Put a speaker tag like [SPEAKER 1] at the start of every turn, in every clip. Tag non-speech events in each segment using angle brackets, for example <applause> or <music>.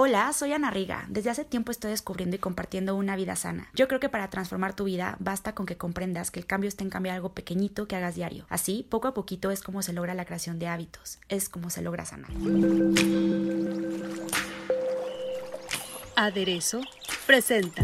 [SPEAKER 1] Hola, soy Ana Riga. Desde hace tiempo estoy descubriendo y compartiendo una vida sana. Yo creo que para transformar tu vida basta con que comprendas que el cambio está en cambiar algo pequeñito que hagas diario. Así, poco a poquito es como se logra la creación de hábitos, es como se logra sanar.
[SPEAKER 2] Aderezo presenta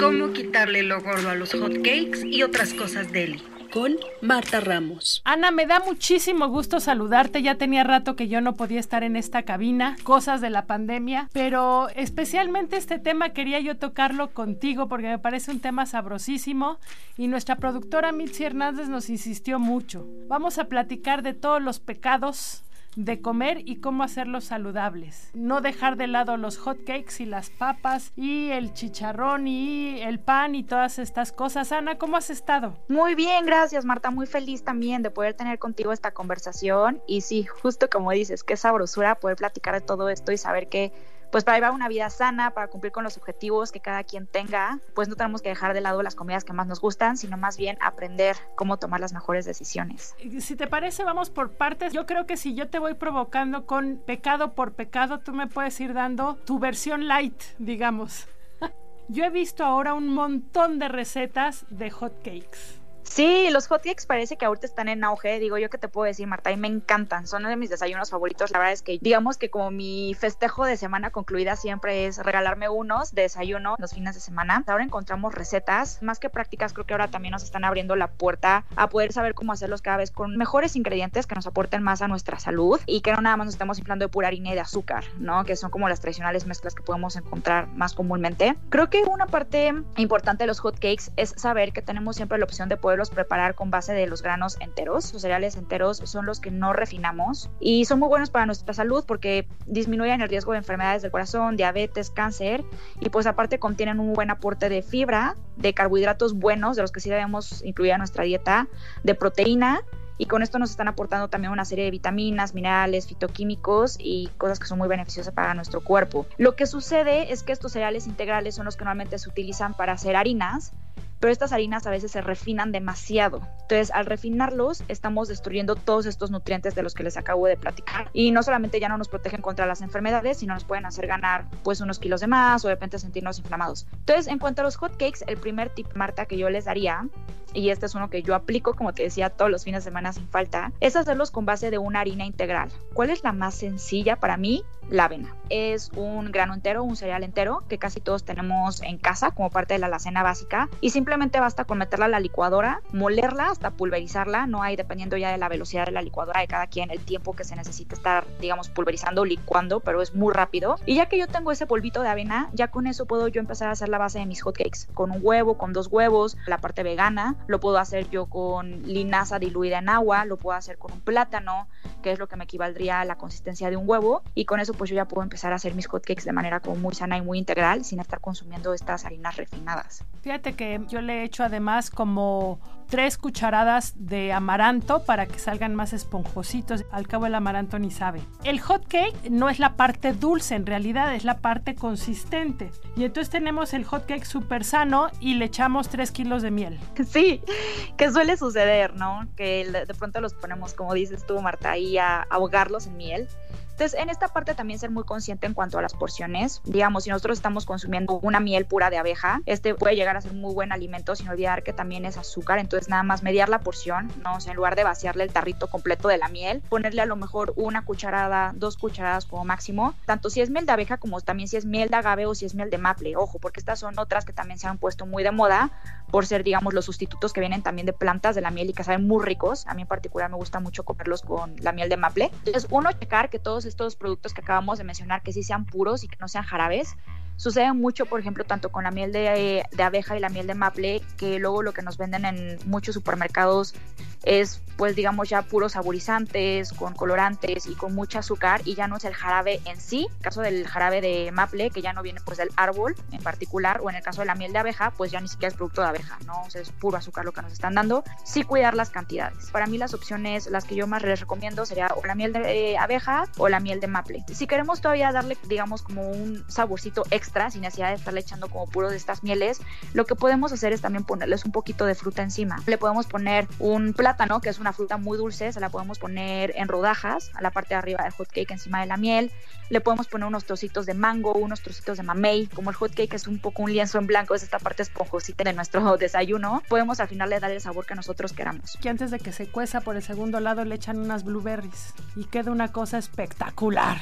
[SPEAKER 3] Cómo quitarle lo gordo a los hotcakes y otras cosas deli.
[SPEAKER 2] Con Marta Ramos.
[SPEAKER 4] Ana, me da muchísimo gusto saludarte. Ya tenía rato que yo no podía estar en esta cabina, cosas de la pandemia, pero especialmente este tema quería yo tocarlo contigo porque me parece un tema sabrosísimo y nuestra productora Mitzi Hernández nos insistió mucho. Vamos a platicar de todos los pecados de comer y cómo hacerlos saludables. No dejar de lado los hotcakes y las papas y el chicharrón y el pan y todas estas cosas. Ana, ¿cómo has estado?
[SPEAKER 1] Muy bien, gracias Marta, muy feliz también de poder tener contigo esta conversación y sí, justo como dices, qué sabrosura poder platicar de todo esto y saber que pues para llevar una vida sana, para cumplir con los objetivos que cada quien tenga, pues no tenemos que dejar de lado las comidas que más nos gustan, sino más bien aprender cómo tomar las mejores decisiones.
[SPEAKER 4] Si te parece, vamos por partes. Yo creo que si yo te voy provocando con pecado por pecado, tú me puedes ir dando tu versión light, digamos. <laughs> Yo he visto ahora un montón de recetas de hot cakes.
[SPEAKER 1] Sí, los hotcakes parece que ahorita están en auge. Digo, yo que te puedo decir, Marta, y me encantan. Son de mis desayunos favoritos. La verdad es que, digamos que como mi festejo de semana concluida siempre es regalarme unos de desayuno los fines de semana. Ahora encontramos recetas más que prácticas. Creo que ahora también nos están abriendo la puerta a poder saber cómo hacerlos cada vez con mejores ingredientes que nos aporten más a nuestra salud y que no nada más nos estemos inflando de pura harina y de azúcar, ¿no? Que son como las tradicionales mezclas que podemos encontrar más comúnmente. Creo que una parte importante de los hotcakes es saber que tenemos siempre la opción de poder preparar con base de los granos enteros. Los cereales enteros son los que no refinamos y son muy buenos para nuestra salud porque disminuyen el riesgo de enfermedades del corazón, diabetes, cáncer y pues aparte contienen un buen aporte de fibra, de carbohidratos buenos, de los que sí debemos incluir a nuestra dieta, de proteína y con esto nos están aportando también una serie de vitaminas, minerales, fitoquímicos y cosas que son muy beneficiosas para nuestro cuerpo. Lo que sucede es que estos cereales integrales son los que normalmente se utilizan para hacer harinas, pero estas harinas a veces se refinan demasiado. Entonces, al refinarlos, estamos destruyendo todos estos nutrientes de los que les acabo de platicar. Y no solamente ya no nos protegen contra las enfermedades, sino nos pueden hacer ganar pues unos kilos de más o de repente sentirnos inflamados. Entonces, en cuanto a los hot cakes, el primer tip, Marta, que yo les daría y este es uno que yo aplico, como te decía, todos los fines de semana sin falta, es hacerlos con base de una harina integral. ¿Cuál es la más sencilla para mí? La avena. Es un grano entero, un cereal entero, que casi todos tenemos en casa como parte de la alacena básica, y simplemente basta con meterla a la licuadora, molerla hasta pulverizarla, no hay dependiendo ya de la velocidad de la licuadora de cada quien, el tiempo que se necesita estar, digamos, pulverizando licuando, pero es muy rápido. Y ya que yo tengo ese polvito de avena, ya con eso puedo yo empezar a hacer la base de mis hotcakes, con un huevo, con dos huevos, la parte vegana, lo puedo hacer yo con linaza diluida en agua, lo puedo hacer con un plátano, que es lo que me equivaldría a la consistencia de un huevo, y con eso pues yo ya puedo empezar a hacer mis hotcakes de manera como muy sana y muy integral, sin estar consumiendo estas harinas refinadas.
[SPEAKER 4] Fíjate que yo le he hecho además como tres cucharadas de amaranto para que salgan más esponjositos. Al cabo el amaranto ni sabe. El hot cake no es la parte dulce, en realidad es la parte consistente. Y entonces tenemos el hot cake súper sano y le echamos 3 kilos de miel. <laughs>
[SPEAKER 1] Sí, que suele suceder, ¿no? Que de pronto los ponemos, como dices tú, Marta, ahí a ahogarlos en miel. Entonces, en esta parte también ser muy consciente en cuanto a las porciones. Digamos, si nosotros estamos consumiendo una miel pura de abeja, este puede llegar a ser muy buen alimento sin olvidar que también es azúcar. Entonces, nada más mediar la porción, ¿no? O sea, en lugar de vaciarle el tarrito completo de la miel, ponerle a lo mejor una cucharada, dos cucharadas como máximo, tanto si es miel de abeja como también si es miel de agave o si es miel de maple. Ojo, porque estas son otras que también se han puesto muy de moda por ser, digamos, los sustitutos que vienen también de plantas de la miel y que saben muy ricos. A mí en particular me gusta mucho comerlos con la miel de maple. Entonces, uno, checar que todos estos productos que acabamos de mencionar, que sí sean puros y que no sean jarabes, Sucede mucho, por ejemplo, tanto con la miel de, de abeja y la miel de maple, que luego lo que nos venden en muchos supermercados es pues digamos ya puros saborizantes, con colorantes y con mucho azúcar y ya no es el jarabe en sí, en el caso del jarabe de maple que ya no viene pues del árbol en particular o en el caso de la miel de abeja pues ya ni siquiera es producto de abeja, ¿no? O sea, es puro azúcar lo que nos están dando, sí cuidar las cantidades. Para mí las opciones, las que yo más les recomiendo sería la miel de abeja o la miel de maple. Si queremos todavía darle digamos como un saborcito extra sin necesidad de estarle echando como puro de estas mieles, lo que podemos hacer es también ponerles un poquito de fruta encima. Le podemos poner un plátano que es una fruta muy dulce, se la podemos poner en rodajas a la parte de arriba del hot cake encima de la miel. Le podemos poner unos trocitos de mango, unos trocitos de mamey, como el hot cake es un poco un lienzo en blanco, es esta parte esponjosita de nuestro <laughs> desayuno. Podemos al final le dar el sabor que nosotros queramos.
[SPEAKER 4] Que antes de que se cueza por el segundo lado le echan unas blueberries y queda una cosa espectacular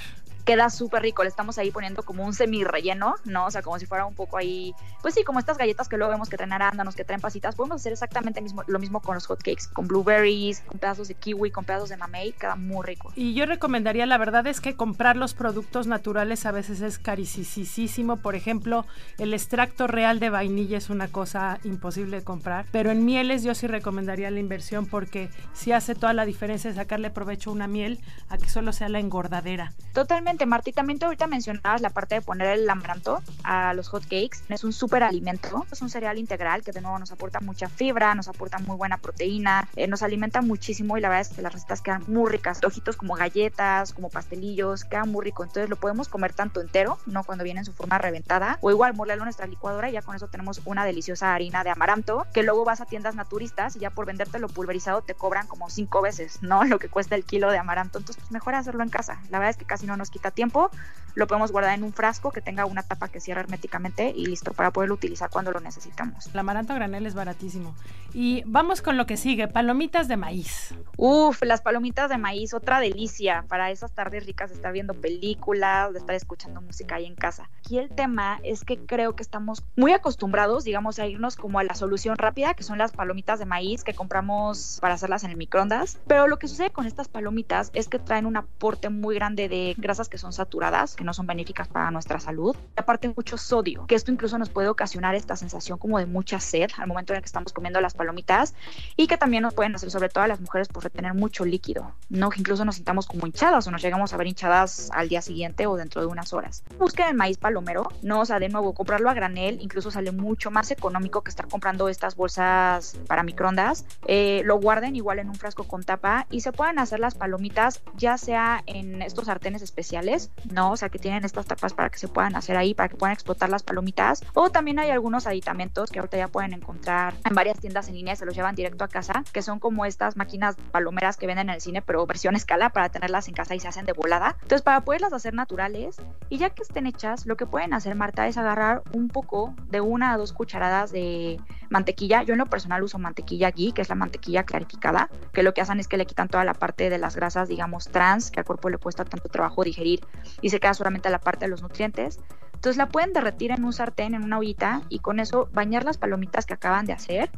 [SPEAKER 1] queda súper rico. Le estamos ahí poniendo como un semi relleno, ¿no? O sea, como si fuera un poco ahí, pues sí, como estas galletas que luego vemos que traen arándanos, que traen pasitas. Podemos hacer exactamente mismo, lo mismo con los hotcakes, con blueberries, con pedazos de kiwi, con pedazos de mamey, queda muy rico.
[SPEAKER 4] Y yo recomendaría, la verdad es que comprar los productos naturales a veces es carísimo. Por ejemplo, el extracto real de vainilla es una cosa imposible de comprar, pero en mieles yo sí recomendaría la inversión porque sí hace toda la diferencia sacarle provecho a una miel a que solo sea la engordadera.
[SPEAKER 1] Totalmente Martí, también te ahorita mencionabas la parte de poner el amaranto a los hot cakes. Es un súper alimento, es un cereal integral que de nuevo nos aporta mucha fibra, nos aporta muy buena proteína, eh, nos alimenta muchísimo y la verdad es que las recetas quedan muy ricas. Ojitos como galletas, como pastelillos, quedan muy rico. Entonces lo podemos comer tanto entero, no cuando viene en su forma reventada, o igual molerlo en nuestra licuadora y ya con eso tenemos una deliciosa harina de amaranto que luego vas a tiendas naturistas y ya por vendértelo pulverizado te cobran como cinco veces, ¿no? <laughs> Lo que cuesta el kilo de amaranto. Entonces, pues mejor hacerlo en casa. La verdad es que casi no nos quita tiempo, lo podemos guardar en un frasco que tenga una tapa que cierre herméticamente y listo para poderlo utilizar cuando lo necesitamos.
[SPEAKER 4] El amaranto granel es baratísimo. Y vamos con lo que sigue, palomitas de maíz.
[SPEAKER 1] Uf, las palomitas de maíz, otra delicia para esas tardes ricas de estar viendo películas, de estar escuchando música ahí en casa. Aquí el tema es que creo que estamos muy acostumbrados, digamos, a irnos como a la solución rápida, que son las palomitas de maíz que compramos para hacerlas en el microondas. Pero lo que sucede con estas palomitas es que traen un aporte muy grande de grasas que son saturadas, que no son benéficas para nuestra salud. Y aparte mucho sodio, que esto incluso nos puede ocasionar esta sensación como de mucha sed al momento en el que estamos comiendo las palomitas y que también nos pueden hacer, sobre todo a las mujeres, por retener mucho líquido, ¿no? Que incluso nos sintamos como hinchadas o nos llegamos a ver hinchadas al día siguiente o dentro de unas horas. Busquen el maíz palomero, no, o sea, de nuevo, comprarlo a granel incluso sale mucho más económico que estar comprando estas bolsas para microondas. Eh, lo guarden igual en un frasco con tapa y se pueden hacer las palomitas ya sea en estos sartenes especiales ¿no? O sea, que tienen estas tapas para que se puedan hacer ahí, para que puedan explotar las palomitas. O también hay algunos aditamentos que ahorita ya pueden encontrar en varias tiendas en línea, se los llevan directo a casa, que son como estas máquinas palomeras que venden en el cine, pero versión escala para tenerlas en casa y se hacen de volada. Entonces, para poderlas hacer naturales, y ya que estén hechas, lo que pueden hacer, Marta, es agarrar un poco de una a dos cucharadas de mantequilla. Yo en lo personal uso mantequilla aquí, que es la mantequilla clarificada, que lo que hacen es que le quitan toda la parte de las grasas, digamos, trans, que al cuerpo le cuesta tanto trabajo digerir y se queda solamente la parte de los nutrientes. Entonces la pueden derretir en un sartén, en una ollita y con eso bañar las palomitas que acaban de hacer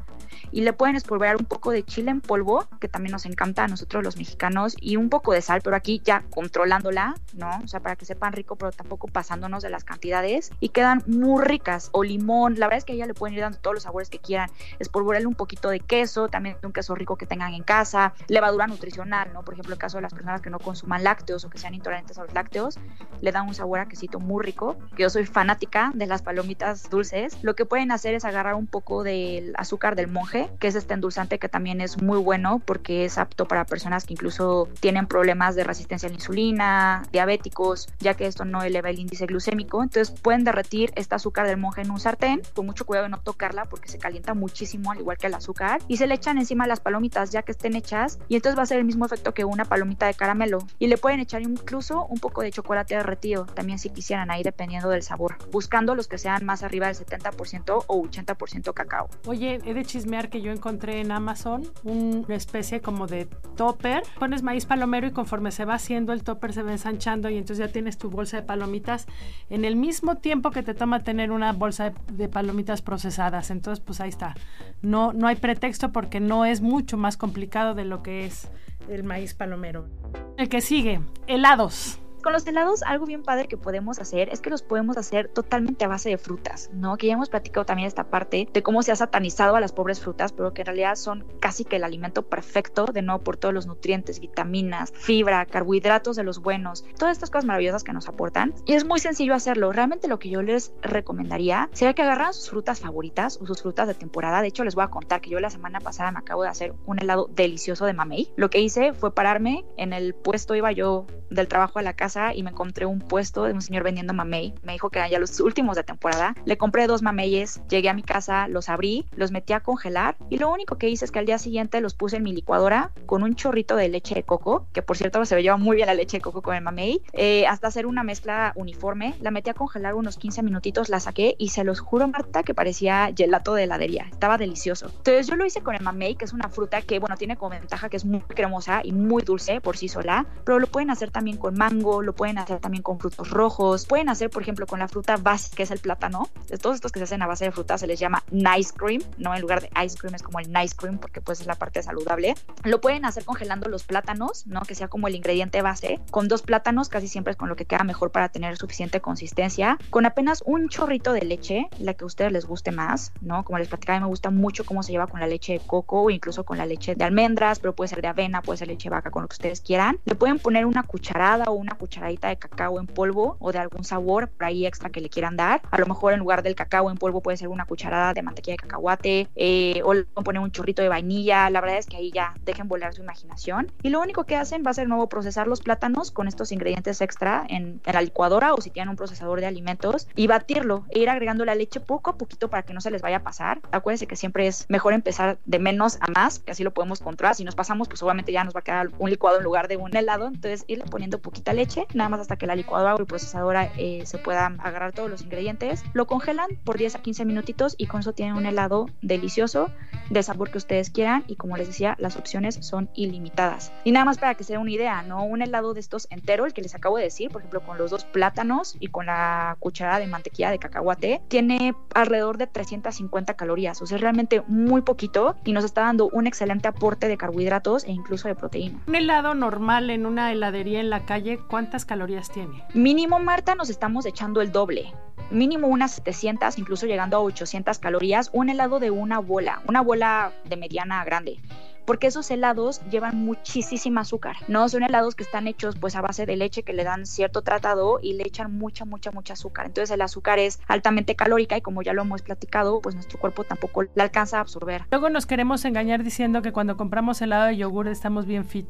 [SPEAKER 1] y le pueden espolvorear un poco de chile en polvo, que también nos encanta a nosotros los mexicanos, y un poco de sal, pero aquí ya controlándola, ¿no? O sea, para que sepan rico, pero tampoco pasándonos de las cantidades y quedan muy ricas. O limón, la verdad es que ella le pueden ir dando todos los sabores que quieran. Espolvorearle un poquito de queso, también un queso rico que tengan en casa, levadura nutricional, ¿no? Por ejemplo, el caso de las personas que no consuman lácteos o que sean intolerantes a los lácteos, le dan un sabor a quesito muy rico, que soy fanática de las palomitas dulces, lo que pueden hacer es agarrar un poco del azúcar del monje, que es este endulzante que también es muy bueno porque es apto para personas que incluso tienen problemas de resistencia a la insulina, diabéticos, ya que esto no eleva el índice glucémico. Entonces pueden derretir este azúcar del monje en un sartén, con mucho cuidado de no tocarla porque se calienta muchísimo, al igual que el azúcar, y se le echan encima las palomitas ya que estén hechas y entonces va a ser el mismo efecto que una palomita de caramelo. Y le pueden echar incluso un poco de chocolate derretido, también si quisieran ahí dependiendo del sabor, buscando los que sean más arriba del 70% o 80% cacao.
[SPEAKER 4] Oye, he de chismear que yo encontré en Amazon una especie como de topper. Pones maíz palomero y conforme se va haciendo el topper se va ensanchando y entonces ya tienes tu bolsa de palomitas en el mismo tiempo que te toma tener una bolsa de, de palomitas procesadas. Entonces, pues ahí está. No, no hay pretexto porque no es mucho más complicado de lo que es el maíz palomero. El que sigue, helados.
[SPEAKER 1] Con los helados, algo bien padre que podemos hacer es que los podemos hacer totalmente a base de frutas, ¿no? Que ya hemos platicado también esta parte de cómo se ha satanizado a las pobres frutas, pero que en realidad son casi que el alimento perfecto, de nuevo por todos los nutrientes, vitaminas, fibra, carbohidratos de los buenos, todas estas cosas maravillosas que nos aportan. Y es muy sencillo hacerlo. Realmente lo que yo les recomendaría sería que agarraran sus frutas favoritas o sus frutas de temporada. De hecho, les voy a contar que yo la semana pasada me acabo de hacer un helado delicioso de mamey. Lo que hice fue pararme en el puesto, iba yo del trabajo a la casa y me encontré un puesto de un señor vendiendo mamey. Me dijo que eran ya los últimos de temporada. Le compré dos mameyes, llegué a mi casa, los abrí, los metí a congelar y lo único que hice es que al día siguiente los puse en mi licuadora con un chorrito de leche de coco, que por cierto se lleva muy bien la leche de coco con el mamey, eh, hasta hacer una mezcla uniforme. La metí a congelar unos 15 minutitos, la saqué y se los juro, Marta, que parecía gelato de heladería. Estaba delicioso. Entonces yo lo hice con el mamey, que es una fruta que, bueno, tiene como ventaja que es muy cremosa y muy dulce por sí sola, pero lo pueden hacer también con mango, lo pueden hacer también con frutos rojos, pueden hacer, por ejemplo, con la fruta base, que es el plátano. Todos estos que se hacen a base de fruta se les llama nice cream, no en lugar de ice cream es como el nice cream porque pues es la parte saludable. Lo pueden hacer congelando los plátanos, ¿no? Que sea como el ingrediente base. Con dos plátanos casi siempre es con lo que queda mejor para tener suficiente consistencia. Con apenas un chorrito de leche, la que a ustedes les guste más, ¿no? Como les platicaba, me gusta mucho cómo se lleva con la leche de coco o incluso con la leche de almendras, pero puede ser de avena, puede ser leche vaca, con lo que ustedes quieran. Le pueden poner una cucharada o una cucharadita de cacao en polvo o de algún sabor por ahí extra que le quieran dar. A lo mejor en lugar del cacao en polvo puede ser una cucharada de mantequilla de cacahuate eh, o le poner un chorrito de vainilla. La verdad es que ahí ya dejen volar su imaginación. Y lo único que hacen va a ser nuevo procesar los plátanos con estos ingredientes extra en, en la licuadora o si tienen un procesador de alimentos y batirlo e ir agregando la leche poco a poquito para que no se les vaya a pasar. Acuérdense que siempre es mejor empezar de menos a más, que así lo podemos controlar. Si nos pasamos, pues obviamente ya nos va a quedar un licuado en lugar de un helado. Entonces irle poniendo poquita leche, nada más hasta que la licuadora o el procesadora eh, se pueda agarrar todos los ingredientes. Lo congelan por 10 a 15 minutitos y con eso tienen un helado delicioso, de sabor que ustedes quieran y como les decía, las opciones son ilimitadas. Y nada más para que se den una idea, ¿no? Un helado de estos entero, el que les acabo de decir, por ejemplo, con los dos plátanos y con la cucharada de mantequilla de cacahuate, tiene alrededor de 350 calorías, o sea, es realmente muy poquito y nos está dando un excelente aporte de carbohidratos e incluso de proteína.
[SPEAKER 4] Un helado normal en una heladería en la calle, ¿cuántas calorías tiene?
[SPEAKER 1] Mínimo, Marta, nos estamos echando el doble. Mínimo unas 700, incluso llegando a 800 calorías, un helado de una bola, una bola de mediana a grande porque esos helados llevan muchísima azúcar, ¿no? Son helados que están hechos pues a base de leche que le dan cierto tratado y le echan mucha, mucha, mucha azúcar. Entonces el azúcar es altamente calórica y como ya lo hemos platicado, pues nuestro cuerpo tampoco la alcanza a absorber.
[SPEAKER 4] Luego nos queremos engañar diciendo que cuando compramos helado de yogur estamos bien fit.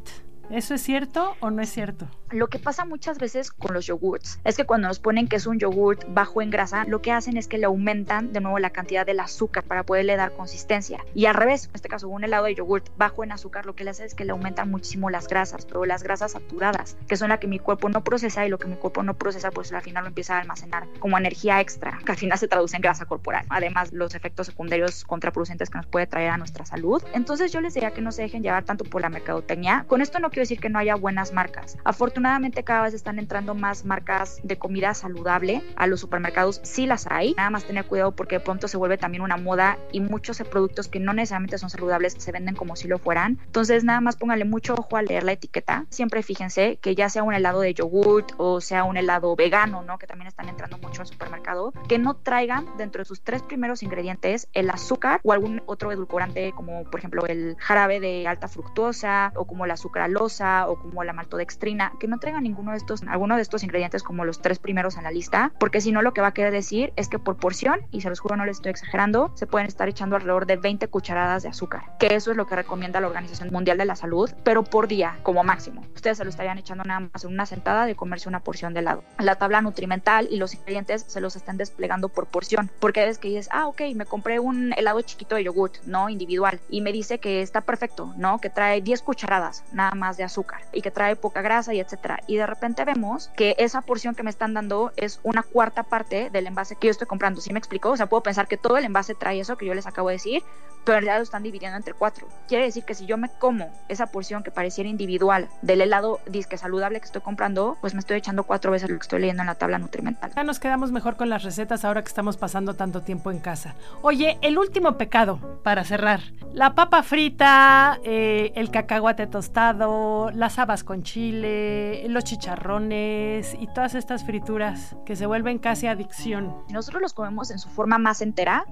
[SPEAKER 4] ¿Eso es cierto o no es cierto?
[SPEAKER 1] Lo que pasa muchas veces con los yogurts es que cuando nos ponen que es un yogurt bajo en grasa, lo que hacen es que le aumentan de nuevo la cantidad del azúcar para poderle dar consistencia. Y al revés, en este caso, un helado de yogurt bajo en azúcar, lo que le hace es que le aumentan muchísimo las grasas, pero las grasas saturadas, que son las que mi cuerpo no procesa y lo que mi cuerpo no procesa, pues al final lo empieza a almacenar como energía extra, que al final se traduce en grasa corporal. Además, los efectos secundarios contraproducentes que nos puede traer a nuestra salud. Entonces, yo les diría que no se dejen llevar tanto por la mercadotecnia. Con esto no quiero decir que no haya buenas marcas. Afortunadamente cada vez están entrando más marcas de comida saludable a los supermercados, sí las hay, nada más tener cuidado porque de pronto se vuelve también una moda y muchos productos que no necesariamente son saludables se venden como si lo fueran. Entonces nada más pónganle mucho ojo al leer la etiqueta. Siempre fíjense que ya sea un helado de yogurt o sea un helado vegano, ¿no? Que también están entrando mucho al supermercado, que no traigan dentro de sus tres primeros ingredientes el azúcar o algún otro edulcorante como por ejemplo el jarabe de alta fructosa o como la sucralosa o como la maltodextrina, que no traigan ninguno de estos, alguno de estos ingredientes como los tres primeros en la lista, porque si no lo que va a querer decir es que por porción, y se los juro no les estoy exagerando, se pueden estar echando alrededor de 20 cucharadas de azúcar, que eso es lo que recomienda la Organización Mundial de la Salud, pero por día como máximo. Ustedes se lo estarían echando nada más en una sentada de comerse una porción de helado. La tabla nutrimental y los ingredientes se los están desplegando por porción, porque es que dices, ah, ok, me compré un helado chiquito de yogurt, no individual, y me dice que está perfecto, ¿no? Que trae 10 cucharadas nada más de azúcar y que trae poca grasa y etcétera. Y de repente vemos que esa porción que me están dando es una cuarta parte del envase que yo estoy comprando. ¿Sí me explico? O sea, puedo pensar que todo el envase trae eso que yo les acabo de decir, pero en realidad lo están dividiendo entre cuatro. Quiere decir que si yo me como esa porción que pareciera individual del helado disque saludable que estoy comprando, pues me estoy echando cuatro veces lo que estoy leyendo en la tabla nutrimental.
[SPEAKER 4] Ya nos quedamos mejor con las recetas ahora que estamos pasando tanto tiempo en casa. Oye, el último pecado para cerrar. La papa frita, eh, el cacahuate tostado, las habas con chile, eh, los chicharrones y todas estas frituras que se vuelven casi adicción.
[SPEAKER 1] Nosotros los comemos en su forma más entera,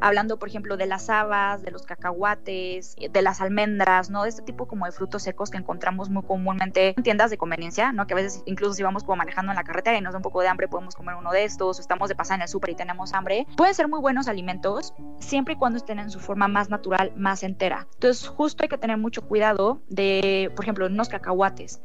[SPEAKER 1] hablando por ejemplo de las habas, de los cacahuates, de las almendras, ¿no? De este tipo como de frutos secos que encontramos muy comúnmente en tiendas de conveniencia, ¿no? Que a veces incluso si vamos como manejando en la carretera y nos da un poco de hambre podemos comer uno de estos, o estamos de pasar en el súper y tenemos hambre. Pueden ser muy buenos alimentos siempre y cuando estén en su forma más natural, más entera. Entonces justo hay que tener mucho cuidado de, por ejemplo, unos cacahuates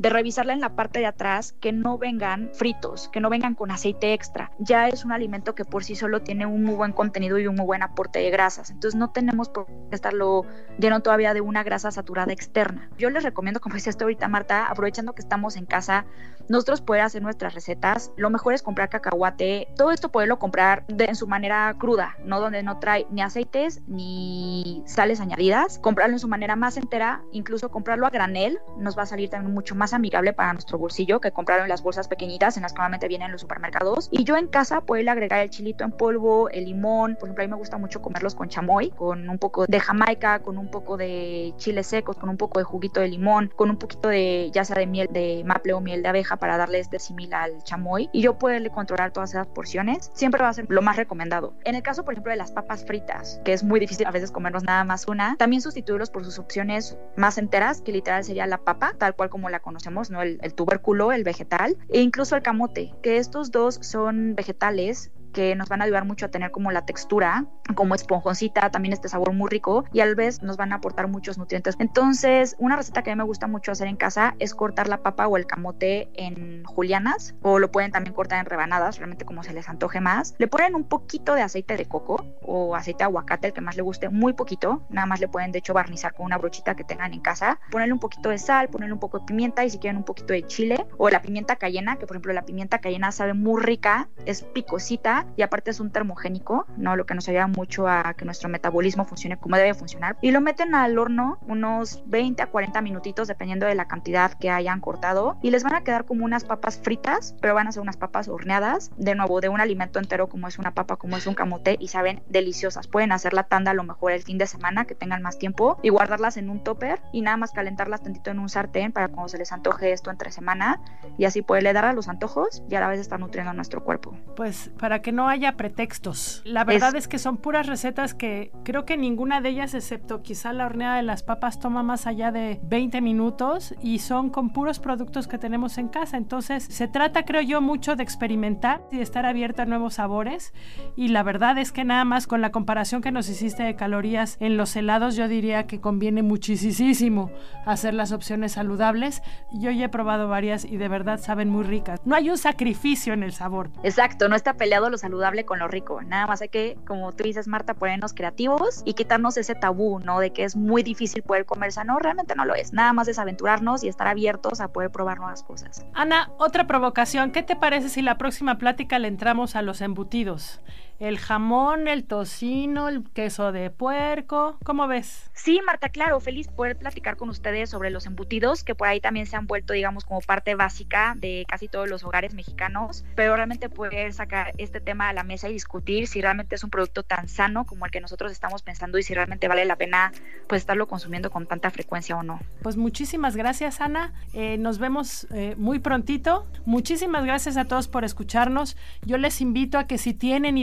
[SPEAKER 1] de revisarla en la parte de atrás que no vengan fritos, que no vengan con aceite extra. Ya es un alimento que por sí solo tiene un muy buen contenido y un muy buen aporte de grasas. Entonces no tenemos por qué estarlo lleno todavía de una grasa saturada externa. Yo les recomiendo, como decía esto ahorita Marta, aprovechando que estamos en casa, nosotros poder hacer nuestras recetas. Lo mejor es comprar cacahuate. Todo esto poderlo comprar de, en su manera cruda, no donde no trae ni aceites ni sales añadidas. Comprarlo en su manera más entera, incluso comprarlo a granel, nos va a salir también mucho más amigable para nuestro bolsillo que compraron las bolsas pequeñitas en las que normalmente vienen en los supermercados. Y yo en casa puedo agregar el chilito en polvo, el limón. Por ejemplo, a mí me gusta mucho comerlos con chamoy, con un poco de jamaica, con un poco de chiles secos, con un poco de juguito de limón, con un poquito de ya sea de miel de maple o miel de abeja para darle este simil al chamoy. Y yo puedo controlar todas esas porciones. Siempre va a ser lo más recomendado. En el caso, por ejemplo, de las papas fritas, que es muy difícil a veces comernos nada más una, también sustituirlos por sus opciones más enteras, que literal sería la papa, tal cual como la conocemos ¿no? El, el tubérculo, el vegetal, e incluso el camote, que estos dos son vegetales que nos van a ayudar mucho a tener como la textura, como esponjoncita, también este sabor muy rico y a la vez nos van a aportar muchos nutrientes. Entonces, una receta que a mí me gusta mucho hacer en casa es cortar la papa o el camote en julianas o lo pueden también cortar en rebanadas, realmente como se les antoje más. Le ponen un poquito de aceite de coco o aceite de aguacate, el que más le guste, muy poquito. Nada más le pueden de hecho barnizar con una brochita que tengan en casa. Ponerle un poquito de sal, ponerle un poco de pimienta y si quieren un poquito de chile o la pimienta cayena, que por ejemplo la pimienta cayena sabe muy rica, es picosita y aparte es un termogénico, ¿no? Lo que nos ayuda mucho a que nuestro metabolismo funcione como debe funcionar. Y lo meten al horno unos 20 a 40 minutitos dependiendo de la cantidad que hayan cortado y les van a quedar como unas papas fritas, pero van a ser unas papas horneadas, de nuevo, de un alimento entero como es una papa, como es un camote y saben deliciosas. Pueden hacer la tanda a lo mejor el fin de semana que tengan más tiempo y guardarlas en un topper y nada más calentarlas tantito en un sartén para cuando se les antoje esto entre semana y así poderle dar a los antojos y a la vez estar nutriendo nuestro cuerpo.
[SPEAKER 4] Pues para que no haya pretextos. La verdad es, que son puras recetas que creo que ninguna de ellas, excepto quizá la horneada de las papas, toma más allá de 20 minutos y son con puros productos que tenemos en casa. Entonces se trata, creo yo, mucho de experimentar y de estar abierta a nuevos sabores. Y la verdad es que nada más con la comparación que nos hiciste de calorías en los helados, yo diría que conviene muchísimo hacer las opciones saludables. Yo ya he probado varias y de verdad saben muy ricas. No hay un sacrificio en el sabor.
[SPEAKER 1] Exacto, no está peleado lo saludable con lo rico. Nada más hay que, como tú dices, Marta, ponernos creativos y quitarnos ese tabú, ¿no? De que es muy difícil poder comer sano. Realmente no lo es. Nada más es aventurarnos y estar abiertos a poder probar nuevas cosas.
[SPEAKER 4] Ana, otra provocación. ¿Qué te parece si la próxima plática le entramos a los embutidos? El jamón, el tocino, el queso de puerco. ¿Cómo ves?
[SPEAKER 1] Sí, Marta, claro, feliz poder platicar con ustedes sobre los embutidos, que por ahí también se han vuelto, digamos, como parte básica de casi todos los hogares mexicanos, pero realmente poder sacar este tema a la mesa y discutir si realmente es un producto tan sano como el que nosotros estamos pensando y si realmente vale la pena pues estarlo consumiendo con tanta frecuencia o no.
[SPEAKER 4] Pues muchísimas gracias, Ana. Eh, nos vemos eh, muy prontito. Muchísimas gracias a todos por escucharnos. Yo les invito a que si tienen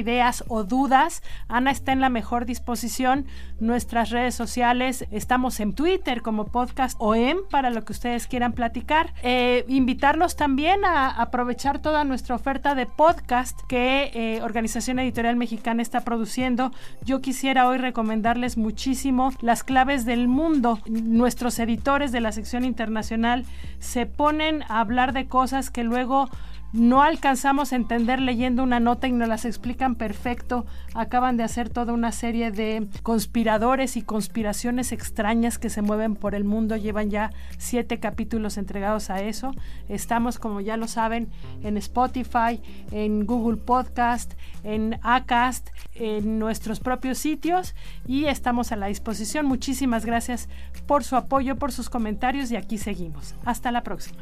[SPEAKER 4] o dudas, Ana está en la mejor disposición. Nuestras redes sociales, estamos en Twitter como podcast OEM para lo que ustedes quieran platicar. Eh, invitarlos también a aprovechar toda nuestra oferta de podcast que eh, Organización Editorial Mexicana está produciendo. Yo quisiera hoy recomendarles muchísimo Las Claves del Mundo. Nuestros editores de la sección internacional se ponen a hablar de cosas que luego no alcanzamos a entender leyendo una nota y nos las explican perfecto. Acaban de hacer toda una serie de conspiradores y conspiraciones extrañas que se mueven por el mundo. Llevan ya siete capítulos entregados a eso. Estamos, como ya lo saben, en Spotify, en Google Podcast, en Acast, en nuestros propios sitios y estamos a la disposición. Muchísimas gracias por su apoyo, por sus comentarios y aquí seguimos. Hasta la próxima.